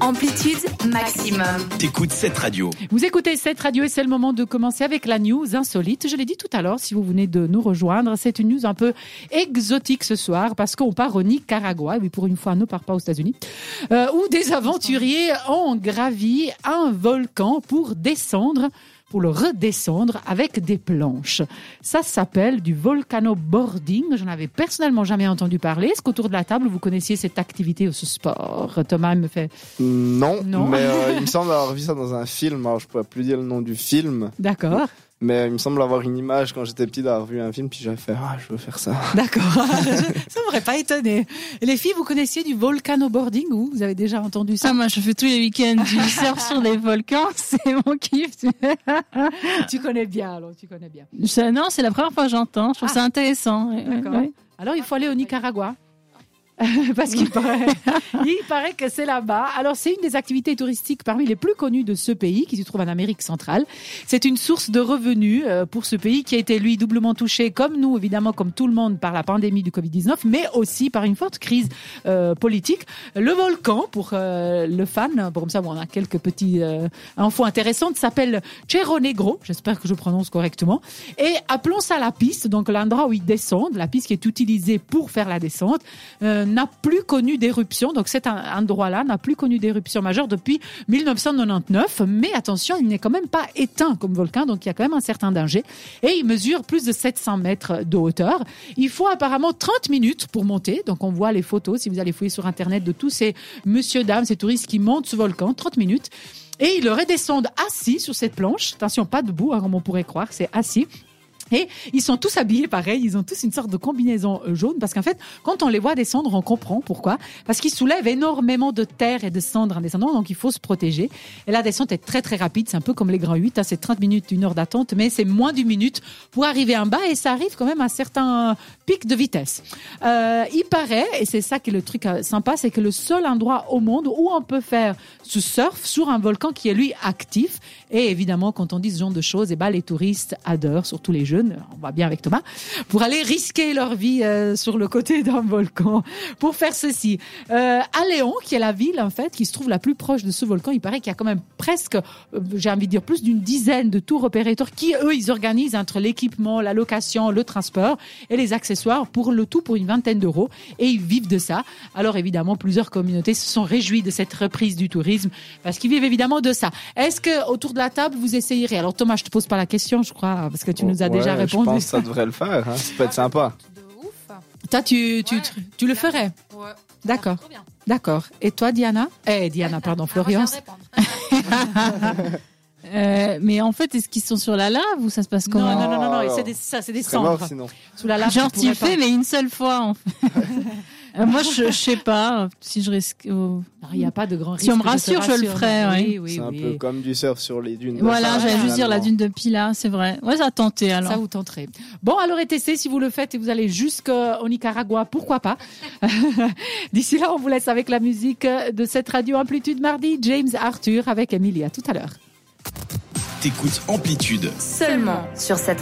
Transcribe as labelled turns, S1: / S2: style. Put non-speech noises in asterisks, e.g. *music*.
S1: Amplitude maximum.
S2: T'écoutes cette radio.
S3: Vous écoutez cette radio et c'est le moment de commencer avec la news insolite. Je l'ai dit tout à l'heure, si vous venez de nous rejoindre, c'est une news un peu exotique ce soir parce qu'on part au Nicaragua, oui pour une fois on ne part pas aux États-Unis, euh, où des aventuriers ont gravi un volcan pour descendre pour le redescendre avec des planches. Ça s'appelle du volcanoboarding. J'en avais personnellement jamais entendu parler. Est-ce qu'autour de la table, vous connaissiez cette activité ou ce sport? Thomas me fait...
S4: Non,
S3: Non.
S4: mais euh, il me *laughs* semble avoir vu ça dans un film. Alors, je pourrais plus dire le nom du film,
S3: D'accord,
S4: mais il me semble avoir une image quand j'étais petit d'avoir vu un film, puis j'avais fait Ah, je veux faire ça. *laughs*
S3: d'accord. *laughs* ça m'aurait pas étonné. Et les filles, vous connaissiez du volcanoboarding ou vous avez déjà entendu ça?
S5: Ah, moi, je fais tous les week-ends du *laughs* surf sur des volcans, c'est mon kiff.
S3: Tu connais bien, alors tu connais bien.
S5: Non, c'est la première fois que j'entends. Je trouve
S3: Ah.
S5: ça intéressant.
S3: D'accord.
S5: ouais.
S3: Alors, il faut aller au Nicaragua. *laughs* Parce qu'il *laughs* paraît, il paraît que c'est là-bas. Alors, c'est une des activités touristiques parmi les plus connues de ce pays, qui se trouve en Amérique centrale. C'est une source de revenus euh, pour ce pays qui a été, lui, doublement touché, comme nous, évidemment, comme tout le monde, par la pandémie du Covid-19, mais aussi par une forte crise euh, politique. Le volcan, pour euh, le fan, bon, comme ça, bon, on a quelques petits euh, infos intéressantes, s'appelle Cerro Negro. J'espère que je prononce correctement. Et appelons ça la piste, donc l'endroit où ils descendent, la piste qui est utilisée pour faire la descente, euh, n'a plus connu d'éruption. Donc cet en- endroit-là n'a plus connu d'éruption majeure depuis 1999. Mais attention, il n'est quand même pas éteint comme volcan, donc il y a quand même un certain danger. Et il mesure plus de 700 mètres de hauteur. Il faut apparemment 30 minutes pour monter. Donc on voit les photos, si vous allez fouiller sur Internet, de tous ces monsieur, dames, ces touristes qui montent ce volcan, 30 minutes. Et ils redescendent assis sur cette planche. Attention, pas debout, hein, comme on pourrait croire, c'est assis. Et ils sont tous habillés pareil, ils ont tous une sorte de combinaison euh, jaune parce qu'en fait, quand on les voit descendre, on comprend pourquoi. Parce qu'ils soulèvent énormément de terre et de cendres en descendant, donc il faut se protéger. Et la descente est très très rapide, c'est un peu comme les grands 8, hein, c'est 30 minutes, une heure d'attente, mais c'est moins d'une minute pour arriver en bas et ça arrive quand même à certains pics de vitesse. Euh, il paraît, et c'est ça qui est le truc euh, sympa, c'est que le seul endroit au monde où on peut faire ce surf sur un volcan qui est lui actif. Et évidemment, quand on dit ce genre de choses, eh ben, les touristes adorent, surtout les jeunes, on va bien avec Thomas, pour aller risquer leur vie euh, sur le côté d'un volcan pour faire ceci. Euh, à Léon, qui est la ville en fait qui se trouve la plus proche de ce volcan, il paraît qu'il y a quand même presque, euh, j'ai envie de dire plus d'une dizaine de tours opérateurs qui eux ils organisent entre l'équipement, la location, le transport et les accessoires pour le tout pour une vingtaine d'euros et ils vivent de ça. Alors évidemment plusieurs communautés se sont réjouies de cette reprise du tourisme parce qu'ils vivent évidemment de ça. Est-ce que autour de la table vous essayerez? Alors Thomas, je te pose pas la question, je crois, parce que tu nous as
S4: Ouais,
S3: déjà
S4: Je
S3: répondu.
S4: pense que ça devrait le faire. Hein. Ça peut être sympa.
S1: De ouf.
S3: Toi, tu, tu,
S1: Ouais.
S3: tu le ferais
S1: Ouais.
S3: D'accord. D'accord. Et toi, Diana? Eh, Diana, pardon,
S1: je
S3: Florian. *laughs*
S5: Euh, mais en fait, est-ce qu'ils sont sur la lave ou ça se passe
S3: Non,
S5: comment?
S3: non, non, non, non, c'est des, ça, c'est des
S4: mort
S3: cendres.
S4: sinon.
S3: Sous la lave,
S5: Genre,
S3: tu
S5: tu
S3: pas.
S5: fais, mais une seule fois. En fait. *laughs* Euh, moi, je, je sais pas si je risque. oh.
S3: Non, Il n'y a pas de grand risque.
S5: Si on me rassure, je le ferai,
S3: Oui, oui,
S4: C'est un peu comme du surf sur les dunes.
S5: Voilà, j'allais juste dire la dune de Pila, c'est vrai. Ouais, ça a tenté alors.
S3: Ça vous tenterait. Bon, alors ETC, si vous le faites et vous allez jusqu'au Nicaragua, pourquoi pas *laughs* D'ici là, on vous laisse avec la musique de cette radio Amplitude mardi. James Arthur avec Emilia. Tout à l'heure.
S2: T'écoutes Amplitude.
S1: Seulement sur cette